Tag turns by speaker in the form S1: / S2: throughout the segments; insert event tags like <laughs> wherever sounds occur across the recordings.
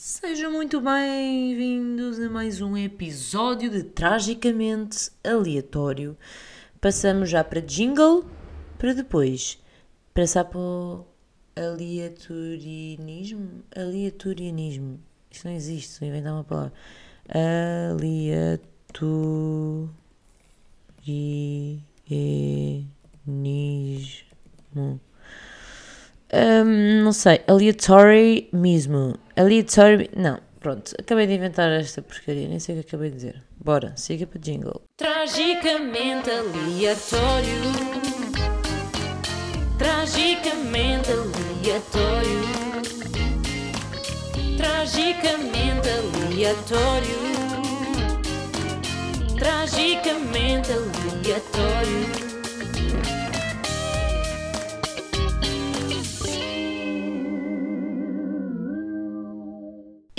S1: Sejam muito bem-vindos a mais um episódio de Tragicamente Aleatório. Passamos já para jingle, para depois passar para o aleatorianismo. Aleatorianismo. Isto não existe, estou a inventar uma palavra. Aleatorianismo. Um, não sei, aleatory mesmo. Aleatory. Não, pronto, acabei de inventar esta porcaria, nem sei o que acabei de dizer. Bora, siga para jingle. Tragicamente aleatório. Tragicamente aleatório. Tragicamente aleatório. Tragicamente aleatório.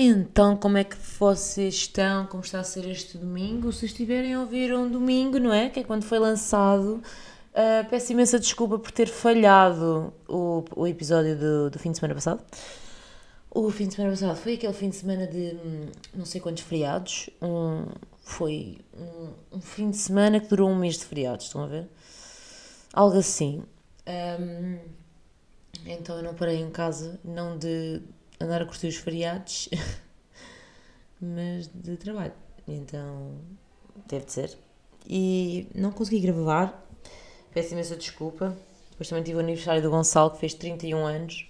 S1: Então, como é que vocês estão? Como está a ser este domingo? Se estiverem a ouvir um domingo, não é? Que é quando foi lançado. Uh, peço imensa desculpa por ter falhado o, o episódio do, do fim de semana passado. O fim de semana passado foi aquele fim de semana de hum, não sei quantos feriados. Um, foi um, um, fim de semana que durou um mês de feriados, estão a ver? Algo assim. Um, então eu não parei em casa, não de andar a curtir os feriados, <laughs> mas de trabalho. Então, deve de ser. E não consegui gravar, peço imensa desculpa. Depois também tive o aniversário do Gonçalo, que fez 31 anos.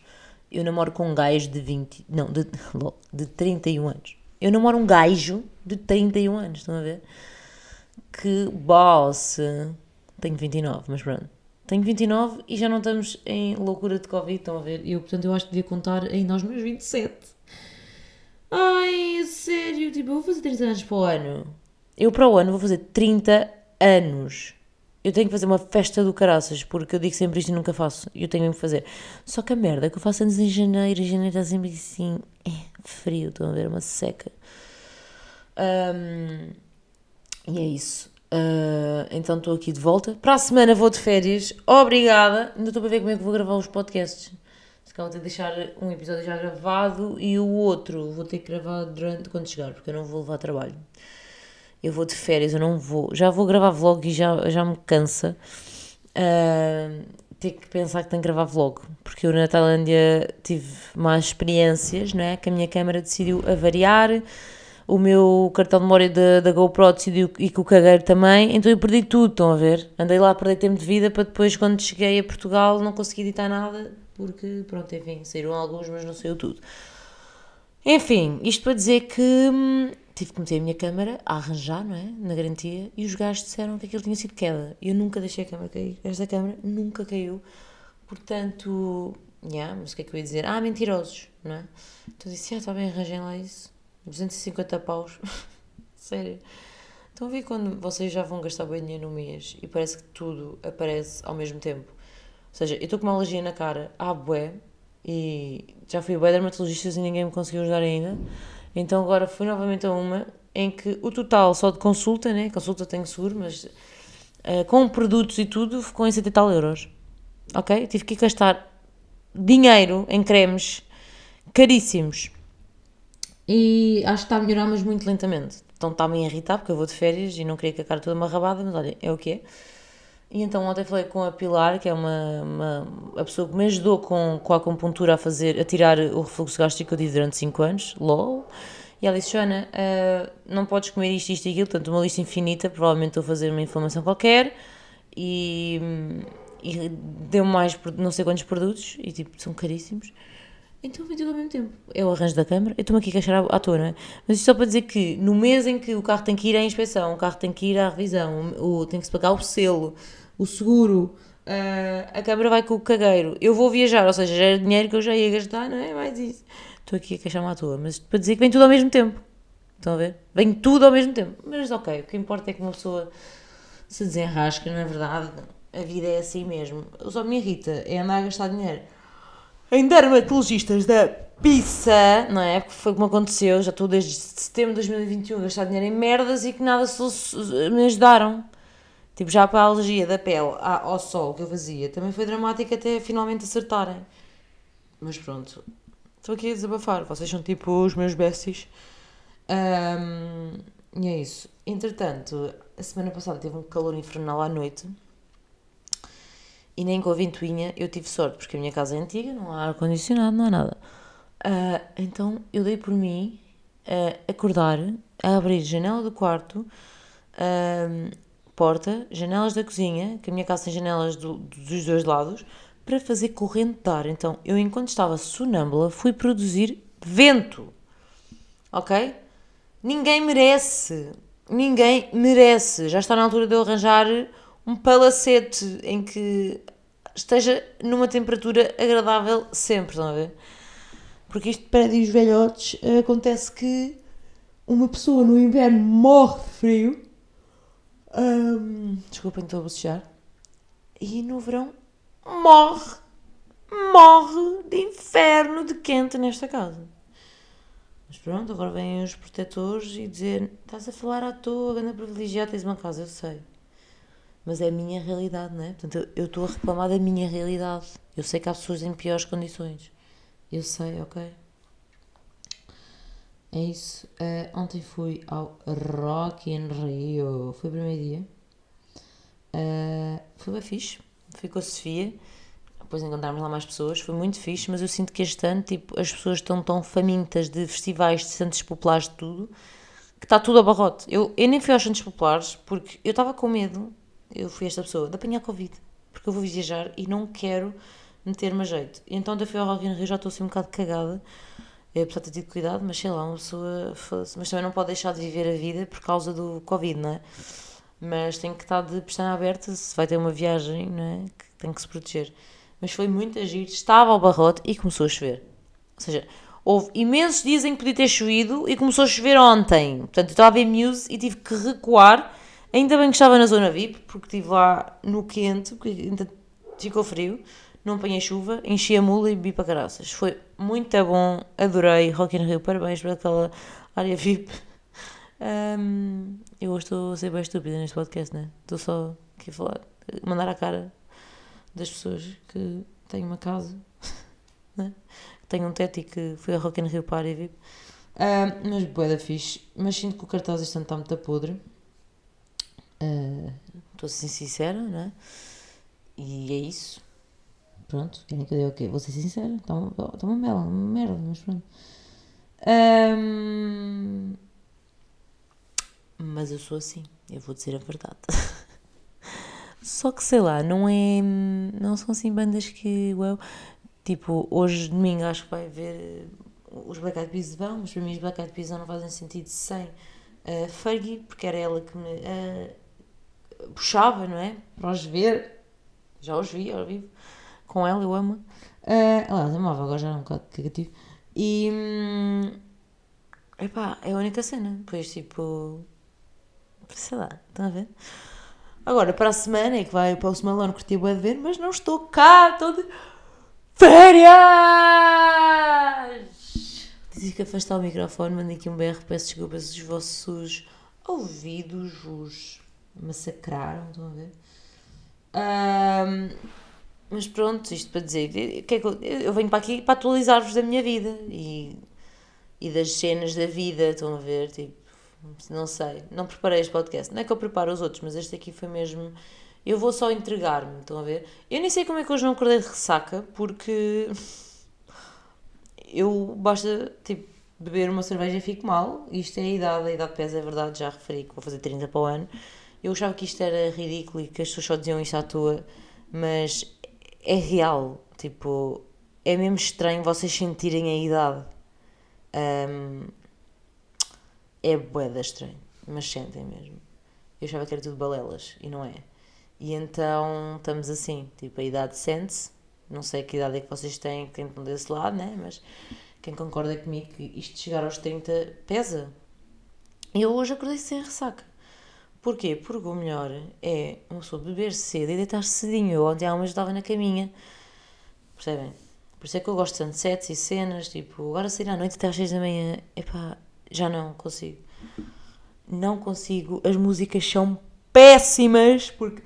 S1: Eu namoro com um gajo de 20. Não, de, <laughs> de 31 anos. Eu namoro um gajo de 31 anos, estão a ver? Que boss! Tenho 29, mas pronto. Tenho 29 e já não estamos em loucura de Covid, estão a ver? Eu, portanto, eu acho que devia contar ainda aos meus 27. Ai, sério, tipo, eu vou fazer 30 anos para o ano. Eu para o ano vou fazer 30 anos. Eu tenho que fazer uma festa do caraças, porque eu digo sempre isto e nunca faço. Eu tenho mesmo que fazer. Só que a merda é que eu faço anos em janeiro, e janeiro está sempre assim, é, frio, estão a ver, uma seca. Um, e é isso. Uh, então estou aqui de volta. Para a semana vou de férias. Obrigada. Ainda estou para ver como é que vou gravar os podcasts. Se calhar vou ter de deixar um episódio já gravado e o outro vou ter que gravar durante quando chegar, porque eu não vou levar trabalho. Eu vou de férias, eu não vou. Já vou gravar vlog e já, já me cansa. Uh, ter que pensar que tenho que gravar vlog, porque eu na Tailândia tive mais experiências, não é? Que a minha câmera decidiu avariar o meu cartão de memória da, da GoPro decidiu e que o cagueiro também, então eu perdi tudo, estão a ver? Andei lá a perder tempo de vida para depois, quando cheguei a Portugal, não conseguir editar nada, porque, pronto, enfim, saíram alguns, mas não saiu tudo. Enfim, isto para dizer que hum, tive que meter a minha câmera a arranjar, não é? Na garantia, e os gajos disseram que aquilo tinha sido queda. Eu nunca deixei a câmera cair. Esta câmera nunca caiu. Portanto, yeah, mas o que é que eu ia dizer? Ah, mentirosos, não é? Então disse, ah, está bem, arranjem lá isso 250 paus. <laughs> Sério. Estão a ver quando vocês já vão gastar bem dinheiro no mês e parece que tudo aparece ao mesmo tempo? Ou seja, eu estou com uma alergia na cara, ah, bué, e já fui a bué dermatologistas e ninguém me conseguiu ajudar ainda. Então agora fui novamente a uma em que o total só de consulta, né? Consulta tenho seguro, mas uh, com produtos e tudo ficou em 70 tal euros. Ok? Tive que gastar dinheiro em cremes caríssimos e acho que está a melhorar, mas muito lentamente. Então está-me a irritar, porque eu vou de férias e não queria que a cara toda uma rabada, mas olha, é o que é. E então ontem falei com a Pilar, que é uma, uma a pessoa que me ajudou com, com a acupuntura a fazer, a tirar o refluxo gástrico que eu tive durante 5 anos, LOL. E ela disse, Joana, uh, não podes comer isto, isto e aquilo, portanto uma lista infinita, provavelmente estou a fazer uma inflamação qualquer. E, e deu mais, não sei quantos produtos, e tipo, são caríssimos. Então vem tudo ao mesmo tempo. É o arranjo da câmara. Eu estou-me aqui a queixar à toa, não é? Mas isto só para dizer que no mês em que o carro tem que ir à inspeção, o carro tem que ir à revisão, o, tem que se pagar o selo, o seguro, uh, a câmara vai com o cagueiro. Eu vou viajar, ou seja, já era dinheiro que eu já ia gastar, não é? Mais isso. Estou aqui a queixar-me à toa. Mas para dizer que vem tudo ao mesmo tempo. Estão a ver? Vem tudo ao mesmo tempo. Mas ok, o que importa é que uma pessoa se desenrasca, não é verdade? A vida é assim mesmo. Só me irrita é andar a gastar dinheiro em dermatologistas da pizza, não é? Porque foi como aconteceu, já estou desde setembro de 2021 a gastar dinheiro em merdas e que nada me ajudaram. Tipo, já para a alergia da pele ao sol que eu fazia, também foi dramático até finalmente acertarem. Mas pronto, estou aqui a desabafar. Vocês são tipo os meus besties. Um, e é isso. Entretanto, a semana passada teve um calor infernal à noite. E nem com a ventoinha eu tive sorte, porque a minha casa é antiga, não há ar-condicionado, não há nada. Uh, então eu dei por mim a acordar, a abrir janela do quarto, uh, porta, janelas da cozinha, que a minha casa tem janelas do, dos dois lados, para fazer corrente de ar. Então eu, enquanto estava sonâmbula, fui produzir vento. Ok? Ninguém merece. Ninguém merece. Já está na altura de eu arranjar um palacete em que esteja numa temperatura agradável sempre, estão a ver? Porque isto para os velhotes acontece que uma pessoa no inverno morre de frio. Um, desculpem, estou a bocejar. E no verão morre, morre de inferno de quente nesta casa. Mas pronto, agora vêm os protetores e dizer: estás a falar à toa, grande privilegiado, tens uma casa, eu sei. Mas é a minha realidade, não é? Portanto, eu estou a reclamar da minha realidade. Eu sei que há pessoas em piores condições. Eu sei, ok? É isso. Uh, ontem fui ao Rock in Rio. Foi o primeiro dia. Uh, foi bem fixe. Fui com a Sofia depois encontrarmos lá mais pessoas, foi muito fixe, mas eu sinto que este ano, tipo, as pessoas estão tão famintas de festivais, de centros populares, de tudo, que está tudo a barrote. Eu, eu nem fui aos centros populares porque eu estava com medo, eu fui esta pessoa, de apanhar Covid, porque eu vou viajar e não quero meter-me a jeito. E então, eu fui ao Rock in Rio, já estou assim um bocado cagada, eu apesar de ter tido cuidado, mas sei lá, uma pessoa, mas também não pode deixar de viver a vida por causa do Covid, não é? Mas tem que estar de pestana aberta se vai ter uma viagem, não é? Que tem que se proteger mas foi muito agir. Estava ao barrote e começou a chover. Ou seja, houve imensos dias em que podia ter chovido e começou a chover ontem. Portanto, eu estava a ver Muse e tive que recuar. Ainda bem que estava na zona VIP, porque estive lá no quente, porque ainda ficou frio. Não apanhei chuva, enchi a mula e bebi para caraças. Foi muito bom, adorei. Rock in Rio, parabéns para aquela área VIP. Um, eu hoje estou a ser bem estúpida neste podcast, né? Estou só aqui a falar, mandar a cara das pessoas que têm uma casa, <laughs> né? que têm um teto e que foi a Rock in Rio para a VIP. Uh, mas boa da fixe. Mas sinto que o cartaz este ano está muito podre. Estou uh, assim sincera, né? E é isso. Pronto, querem que eu diga o quê? Vou ser sincera, está uma, uma merda, uma merda, mas pronto. Um, mas eu sou assim, eu vou dizer a verdade. <laughs> Só que sei lá, não é. Não são assim bandas que. Tipo, hoje domingo acho que vai haver. Os Black Eyed Peas vão, mas para mim os Black Eyed Peas não fazem sentido sem uh, Fergie, porque era ela que me uh, puxava, não é? Para os ver. Já os vi ao vivo. Com ela, eu amo. Uh, aliás, amava, agora já é um bocado cagativo. E. Um, epá, é a única cena. Pois tipo. Sei lá, estão a ver? Agora, para a semana é que vai para o Malone curtir o ver, mas não estou cá, estou de férias! Dizia que afastar o microfone, mandei aqui um berro, peço desculpas, os vossos ouvidos os massacraram, estão a ver? Um, mas pronto, isto para dizer, é eu venho para aqui para atualizar-vos da minha vida e, e das cenas da vida, estão a ver? Tipo, não sei, não preparei este podcast. Não é que eu preparo os outros, mas este aqui foi mesmo. Eu vou só entregar-me, estão a ver? Eu nem sei como é que hoje não acordei de ressaca, porque <laughs> eu basta tipo beber uma cerveja e fico mal. Isto é a idade, a idade pesa, é verdade, já referi que vou fazer 30 para o ano. Eu achava que isto era ridículo e que as pessoas só diziam isto à toa, mas é real. Tipo, é mesmo estranho vocês sentirem a idade. Um, é boeda estranho, mas sentem mesmo. Eu achava que era tudo balelas e não é. E então estamos assim, tipo, a idade sente-se, não sei que idade é que vocês têm, que estão desse lado, né? Mas quem concorda comigo que isto de chegar aos 30 pesa. Eu hoje acordei sem ressaca. Porquê? Porque o melhor é uma pessoa beber cedo e deitar-se cedinho. Eu ontem há uma estava na caminha. Percebem? Por isso é que eu gosto de sunsets e cenas, tipo, agora sair à noite até às 6 da manhã, epá, já não consigo. Não consigo. As músicas são péssimas porque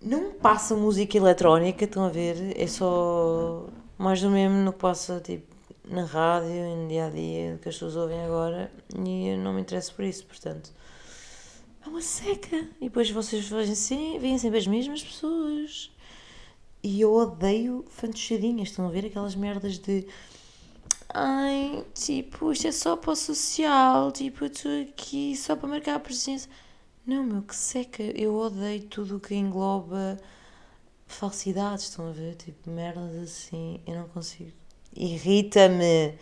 S1: não passa música eletrónica, estão a ver? É só mais do mesmo no que passa, tipo, na rádio, no dia a dia, que as pessoas ouvem agora, e eu não me interesso por isso, portanto. É uma seca. E depois vocês veem, veem sempre as mesmas pessoas. E eu odeio fantasiadinhas, estão a ver aquelas merdas de. Ai, tipo, isto é só para o social, tipo, eu estou aqui só para marcar a presença. Não, meu, que seca. Eu odeio tudo o que engloba falsidades, estão a ver? Tipo, merdas assim, eu não consigo. Irrita-me.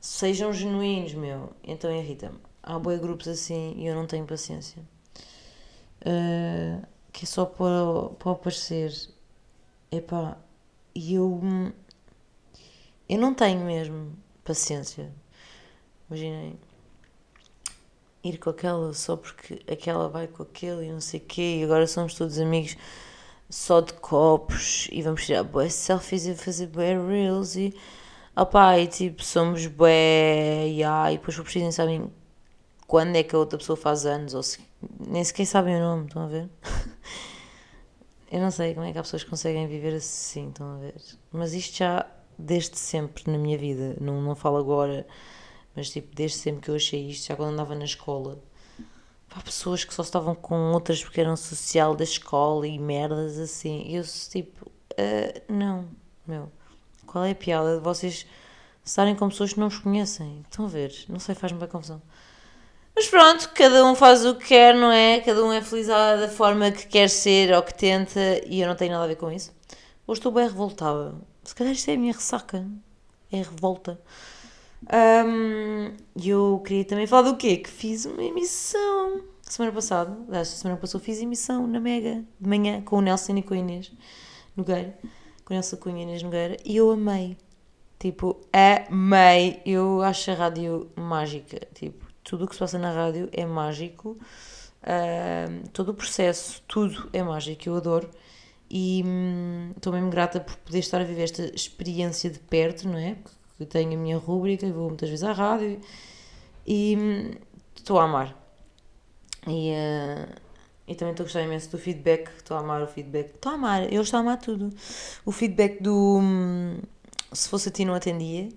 S1: Sejam genuínos, meu. Então irrita-me. Há boi grupos assim e eu não tenho paciência. Uh, que é só para, para aparecer. Epá, e eu. Eu não tenho mesmo paciência. Imaginem ir com aquela só porque aquela vai com aquele e não sei o quê, e agora somos todos amigos só de copos e vamos tirar boas selfies e fazer bué reels e opá, e tipo, somos bué, e depois precisam sabem quando é que a outra pessoa faz anos, ou se, nem sequer sabem o nome, estão a ver? <laughs> Eu não sei como é que as pessoas conseguem viver assim, estão a ver? Mas isto já desde sempre na minha vida, não, não falo agora mas tipo, desde sempre que eu achei isto, já quando andava na escola, há pessoas que só estavam com outras porque eram social da escola e merdas assim. E eu, tipo, uh, não, meu, qual é a piada de vocês estarem com pessoas que não os conhecem? Estão a ver? Não sei, faz-me bem confusão. Mas pronto, cada um faz o que quer, não é? Cada um é feliz da forma que quer ser ou que tenta e eu não tenho nada a ver com isso. Hoje estou bem revoltada. Se calhar isto é a minha ressaca. É revolta. Um, eu queria também falar do quê? Que fiz uma emissão semana passada, esta semana passou, fiz emissão na Mega de manhã com o Nelson e com a Inês Nogueira, com o Nelson e com a Inês Nogueira, e eu amei. Tipo, amei. Eu acho a rádio mágica. Tipo, tudo o que se passa na rádio é mágico. Uh, todo o processo, tudo é mágico. Eu adoro. E hum, estou mesmo grata por poder estar a viver esta experiência de perto, não é? porque tenho a minha rúbrica, vou muitas vezes à rádio e hum, estou a amar. E, uh, e também estou a gostar imenso do feedback, estou a amar o feedback. Estou a amar, eu estou a amar tudo. O feedback do um, se fosse a ti não atendia.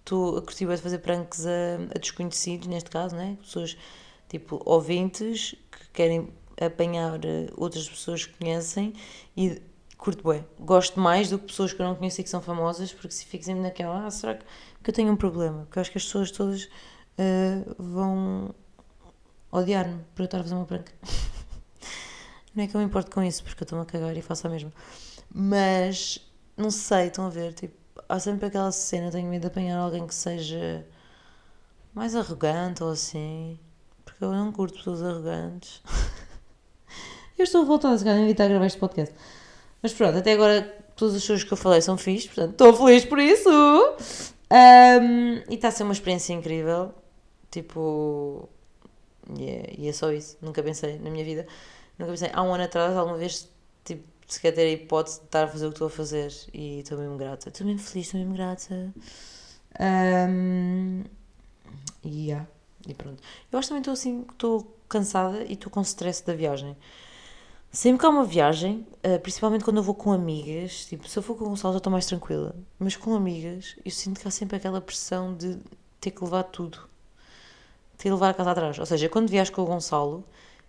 S1: Estou a curtir de fazer pranks a, a, desconhecidos, neste caso, né? Pessoas tipo ouvintes que querem apanhar eh, outras pessoas que conhecem e curto bem. Gosto mais do que pessoas que eu não conheço e que são famosas, porque se fico sempre naquela, ah, será que, eu tenho um problema? Porque eu acho que as pessoas todas uh, vão odiar-me por eu estar a fazer uma pranca. <laughs> não é que eu me importo com isso, porque eu estou-me a cagar e faço a mesma. Mas, não sei, estão a ver, tipo, há sempre aquela cena, tenho medo de apanhar alguém que seja mais arrogante ou assim, porque eu não curto pessoas arrogantes. <laughs> eu estou voltada a se a evitar gravar este podcast. Mas pronto, até agora todas as coisas que eu falei são fixes, portanto estou feliz por isso. Um, e está a ser uma experiência incrível. Tipo. E e é só isso. Nunca pensei na minha vida. Nunca pensei, há um ano atrás, alguma vez, tipo, se quer ter a hipótese de estar a fazer o que estou a fazer. E estou mesmo grata. Estou mesmo feliz, estou mesmo grata. Um, yeah, e pronto. Eu acho que também estou assim, estou cansada e estou com stress da viagem. Sempre que há uma viagem, uh, principalmente quando eu vou com amigas, tipo, se eu for com o Gonçalo já estou mais tranquila, mas com amigas eu sinto que há sempre aquela pressão de ter que levar tudo, ter que levar a casa atrás. Ou seja, quando viajo com o Gonçalo,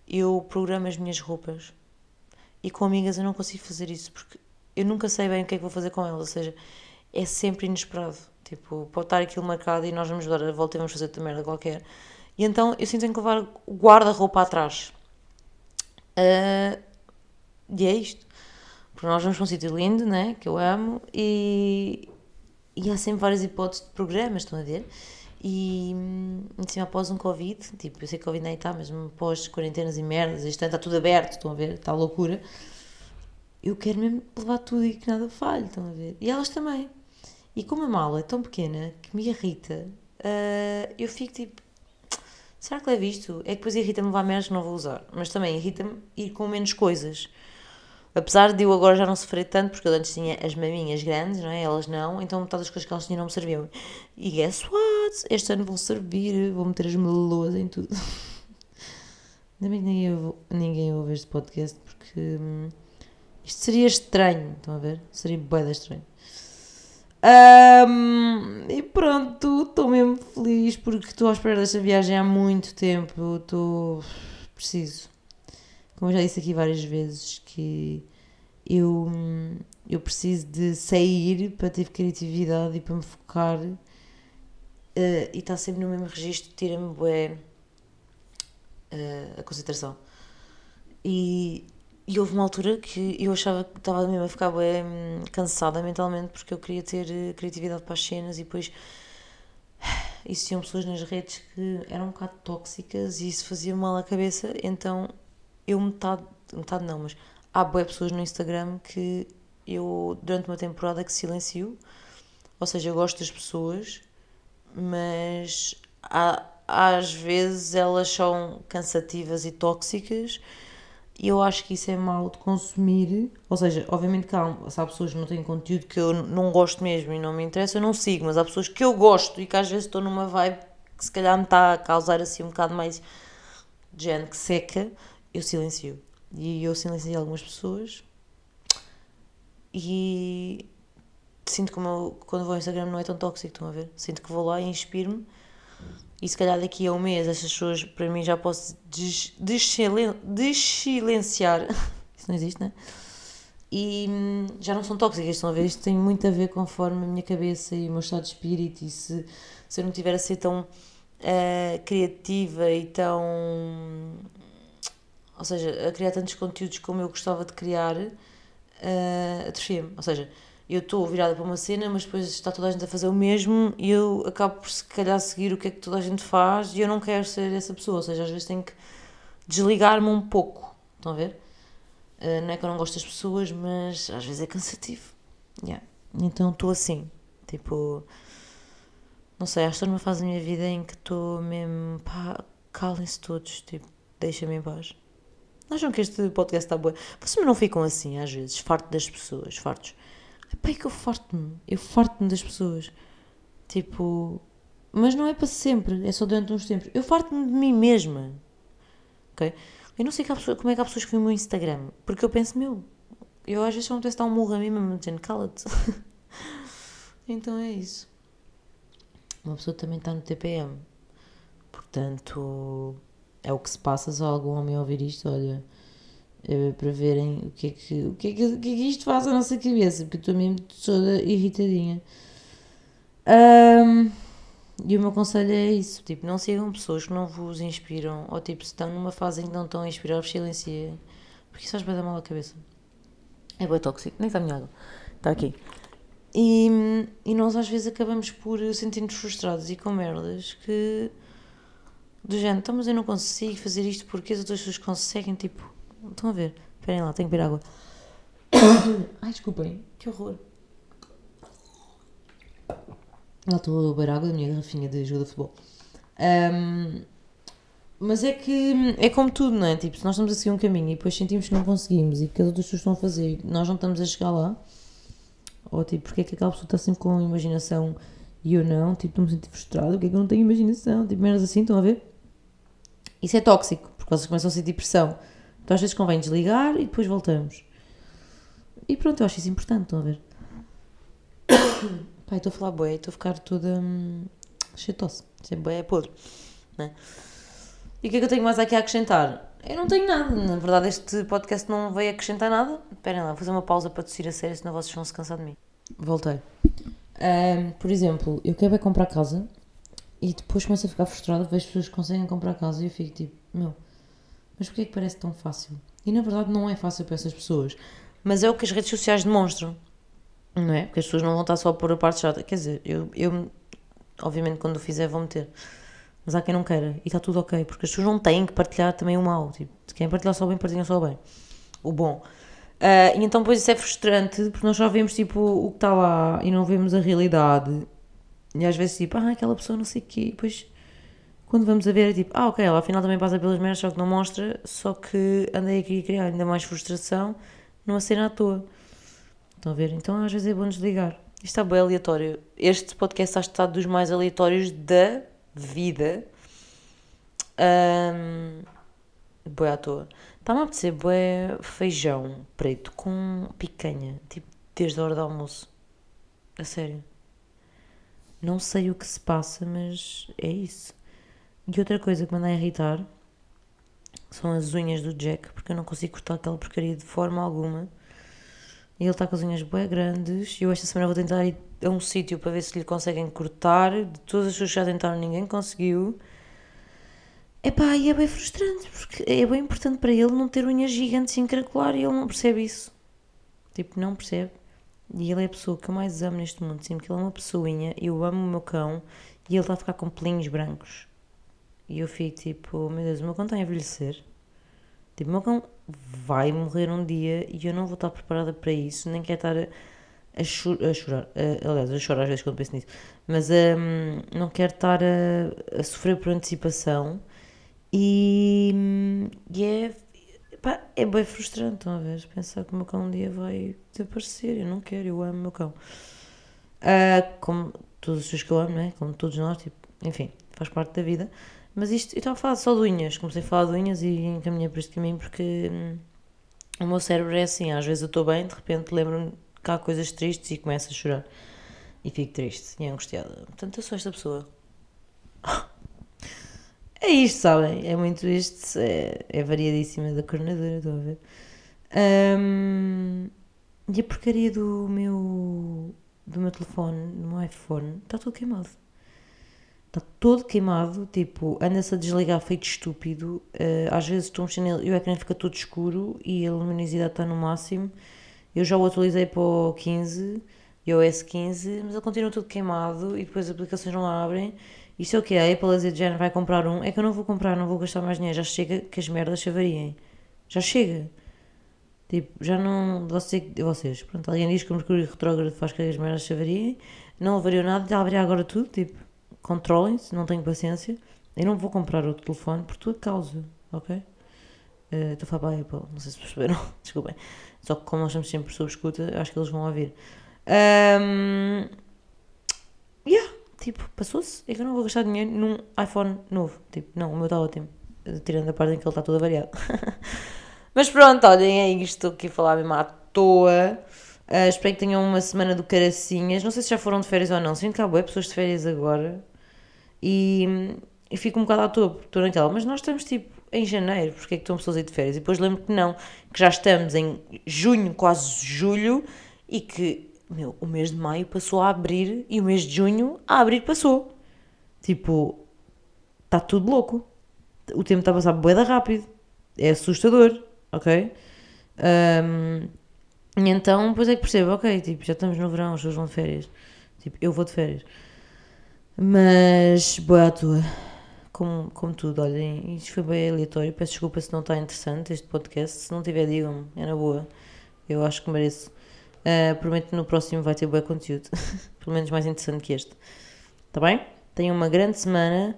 S1: eu programo as minhas roupas e com amigas eu não consigo fazer isso porque eu nunca sei bem o que é que vou fazer com elas, ou seja, é sempre inesperado. Tipo, pode estar aquilo marcado e nós vamos dar a volta e vamos fazer outra merda qualquer. E então eu sinto que levar o guarda-roupa atrás. Uh, e é isto. Porque nós vamos para um sítio lindo, né? Que eu amo, e, e há sempre várias hipóteses de programas, estão a ver? E em cima após um Covid, tipo, eu sei que Covid nem está, mas após quarentenas e merdas, isto está tudo aberto, estão a ver? Está loucura. Eu quero mesmo levar tudo e que nada falhe, estão a ver? E elas também. E como a mala é tão pequena que me irrita, uh, eu fico tipo, será que levo isto? É que depois irrita-me levar merdas que não vou usar, mas também irrita-me ir com menos coisas. Apesar de eu agora já não sofrer tanto, porque eu antes tinha as maminhas grandes, não é? Elas não, então metade das coisas que elas tinham não me serviam. E guess what? Este ano vão servir, vou meter as meloas em tudo. <laughs> Ainda bem que ninguém ouve, ninguém ouve este podcast, porque hum, isto seria estranho, estão a ver? Seria boeda estranho. Um, e pronto, estou mesmo feliz porque estou à espera desta viagem há muito tempo. Estou. Preciso. Como eu já disse aqui várias vezes, que eu, eu preciso de sair para ter criatividade e para me focar. Uh, e está sempre no mesmo registro, tira-me bué, uh, a concentração. E e houve uma altura que eu achava que estava mesmo a ficar bem cansada mentalmente porque eu queria ter eh, criatividade para as cenas e depois <sighs> existiam pessoas nas redes que eram um bocado tóxicas e isso fazia mal à cabeça, então eu metade, metade não, mas há boas pessoas no Instagram que eu durante uma temporada que silencio, ou seja, eu gosto das pessoas, mas há, às vezes elas são cansativas e tóxicas e eu acho que isso é mau de consumir. Ou seja, obviamente que há, se há pessoas que não têm conteúdo que eu não gosto mesmo e não me interessa, eu não sigo, mas há pessoas que eu gosto e que às vezes estou numa vibe que se calhar me está a causar assim um bocado mais de género que seca, eu silencio. E eu silenciei algumas pessoas e sinto eu, quando vou ao Instagram não é tão tóxico, estão a ver? Sinto que vou lá e inspiro-me e se calhar daqui a um mês estas pessoas, para mim, já posso des desilenciar. <laughs> Isso não existe, né? E hum, já não são tóxicas, estão a ver? Isto tem muito a ver conforme a minha cabeça e o meu estado de espírito. E se, se eu não tiver a ser tão uh, criativa e tão. Ou seja, a criar tantos conteúdos como eu gostava de criar, uh, atrofia-me. Ou seja, eu estou virada para uma cena, mas depois está toda a gente a fazer o mesmo e eu acabo por se calhar seguir o que é que toda a gente faz e eu não quero ser essa pessoa, ou seja, às vezes tenho que desligar-me um pouco, estão a ver? Uh, não é que eu não gosto das pessoas, mas às vezes é cansativo. Yeah. Então estou assim, tipo, não sei, acho que estou numa fase da minha vida em que estou mesmo, pá, calem-se todos, tipo, deixa-me em paz. Acham que este podcast está bom? Vocês não ficam assim às vezes, farto das pessoas, fartos. Epá, é que eu farto-me. Eu farto-me das pessoas. Tipo. Mas não é para sempre, é só durante uns tempos. Eu farto-me de mim mesma. Ok? Eu não sei pessoa, como é que há pessoas que veem o meu Instagram. Porque eu penso, meu, eu às vezes me penso dar um murro a mim mesmo, dizendo cala-te. <laughs> então é isso. Uma pessoa também está no TPM. Portanto, é o que se passa se algum homem ouvir isto, olha eh, para verem o que, é que, o, que é que, o que é que isto faz à nossa cabeça, porque estou mesmo toda irritadinha. Um, e o meu conselho é isso: tipo, não sigam pessoas que não vos inspiram, ou tipo, se estão numa fase em que não estão a inspirar, silenciem, porque isso faz bem da mal à cabeça. É bem tóxico, nem está minha água, está aqui. E, e nós às vezes acabamos por sentir-nos frustrados e com merdas que do género, então, mas eu não consigo fazer isto porque as outras pessoas conseguem, tipo, Estão a ver? Esperem lá, tenho que beber água. <coughs> Ai, desculpem, que horror. Lá estou a beber água da minha garrafinha de ajuda de futebol. Um, mas é que é como tudo, não é? Tipo, se nós estamos a seguir um caminho e depois sentimos que não conseguimos e que as outras pessoas estão a fazer e nós não estamos a chegar lá, ou tipo, porque é que aquela pessoa está sempre com imaginação e eu não? Tipo, estou-me sentir frustrado, porque é que eu não tenho imaginação? Tipo, merdas assim, estão a ver? Isso é tóxico, porque vocês começam a sentir pressão então às vezes convém desligar e depois voltamos. E pronto, eu acho isso importante, estão a ver? <coughs> Pai, estou a falar boé, estou a ficar toda hum, tosse. Isso é boé, é podre. Né? E o que é que eu tenho mais aqui a acrescentar? Eu não tenho nada. Na verdade, este podcast não veio acrescentar nada. Esperem lá, vou fazer uma pausa para tossir a sério, senão vocês vão se cansar de mim. Voltei. Um, por exemplo, eu quero é comprar casa e depois começo a ficar frustrada, vejo pessoas que conseguem comprar casa e eu fico tipo, meu mas porquê é que parece tão fácil? E na verdade não é fácil para essas pessoas. Mas é o que as redes sociais demonstram. Não é? Porque as pessoas não vão estar só a pôr a parte chata. Quer dizer, eu, eu obviamente quando o fizer vou meter. Mas há quem não queira. E está tudo ok. Porque as pessoas não têm que partilhar também o mal. Tipo, se querem partilhar só o bem, partilham só o bem. O bom. Uh, e então depois isso é frustrante porque nós só vemos tipo o que está lá e não vemos a realidade. E às vezes tipo, ah, aquela pessoa não sei o quê. E depois quando vamos a ver é tipo, ah ok, ela afinal também passa pelas merdas, só que não mostra, só que andei aqui a criar ainda mais frustração numa cena à toa. Estão a ver? Então às vezes é bom desligar. Isto está bem aleatório. Este podcast está estado dos mais aleatórios da vida. Um, à toa. Está-me a apetecer bué feijão preto com picanha, tipo desde a hora do almoço. A sério. Não sei o que se passa, mas é isso. E outra coisa que me anda a irritar são as unhas do Jack, porque eu não consigo cortar aquela porcaria de forma alguma. E ele está com as unhas bem grandes. E eu esta semana vou tentar ir a um sítio para ver se lhe conseguem cortar. De todas as pessoas que já tentaram, ninguém conseguiu. Epá, e é bem frustrante, porque é bem importante para ele não ter unhas gigantes e encaracolar e ele não percebe isso. Tipo, não percebe. E ele é a pessoa que eu mais amo neste mundo. Sempre que ele é uma pessoinha, eu amo o meu cão e ele está a ficar com pelinhos brancos. E eu fico tipo, meu Deus, o meu cão está a envelhecer. Tipo, o meu cão vai morrer um dia e eu não vou estar preparada para isso, nem quero estar a, a, chor a chorar. A, aliás, eu choro às vezes quando penso nisso. Mas um, não quero estar a, a, sofrer por antecipação. E, e é, pá, é bem frustrante, estão a ver? Pensar que o meu cão um dia vai desaparecer. Eu não quero, eu amo o meu cão. Uh, como todas as pessoas que eu amo, né? Como todos nós, tipo, enfim, faz parte da vida. Mas isto, eu estava a falar só de unhas, comecei a falar de unhas e encaminhei por este caminho porque hum, o meu cérebro é assim, às vezes eu estou bem, de repente lembro-me que há coisas tristes e começo a chorar. E fico triste e angustiada. Portanto, eu sou esta pessoa. <laughs> É isto, sabem? É muito isto. É, é variadíssima da coordenadora, estou a ver. Um, e a porcaria do meu, do meu telefone, do meu iPhone, está tudo queimado está todo queimado, tipo, anda-se a desligar feito estúpido. Uh, às vezes estou mexendo e o ecrã fica todo escuro e a luminosidade está no máximo. Eu já o atualizei para o 15, iOS 15, mas ele continua todo queimado e depois as aplicações não abrem. Isto é o que? A Apple a dizer, já vai comprar um. É que eu não vou comprar, não vou gastar mais dinheiro. Já chega que as merdas se avariem. Já chega. Tipo, já não. Você, vocês, pronto, alguém diz que o Mercúrio retrógrado faz que as merdas se avariem. Não avariou nada, já avaria agora tudo. Tipo, controlem-se, não tenho paciência. Eu não vou comprar outro telefone por tua causa, ok? Uh, estou a falar para a Apple, não sei se perceberam, <laughs> desculpem. Só que como nós estamos sempre sob escuta, acho que eles vão ouvir. Um, tipo, passou-se. É que eu não vou gastar dinheiro num iPhone novo. Tipo, não, o meu está ótimo. Tirando a parte em que ele está todo variado. <laughs> Mas pronto, olhem, é isto. A falar mesmo à toa. Uh, espero que tenham uma semana do caracinhas. Não sei se já foram de férias ou não. Sinto que há boé pessoas de férias agora. E, e fico um bocado à toa, porque estou naquela, mas nós estamos tipo em janeiro, porque é que estão pessoas aí de férias? E depois lembro que não, que já estamos em junho, quase julho, e que, meu, o mês de maio passou a abrir e o mês de junho a abrir passou. Tipo, está tudo louco. O tempo está a passar boeda rápido. É assustador, ok? Um, e então, depois é que percebo, ok, tipo, já estamos no verão, pessoas vão de férias. Tipo, eu vou de férias. Mas, boa à tua. Como, como tudo, olhem, isto foi bem aleatório. Peço desculpa se não está interessante este podcast. Se não tiver, digam-me, é na boa. Eu acho que mereço. Uh, prometo que no próximo vai ter bom conteúdo. <laughs> Pelo menos mais interessante que este. Está bem? Tenham uma grande semana.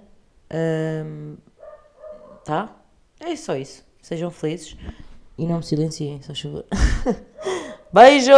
S1: Uh, tá? É só isso. Sejam felizes e não me silenciem, só favor. <laughs> Beijo!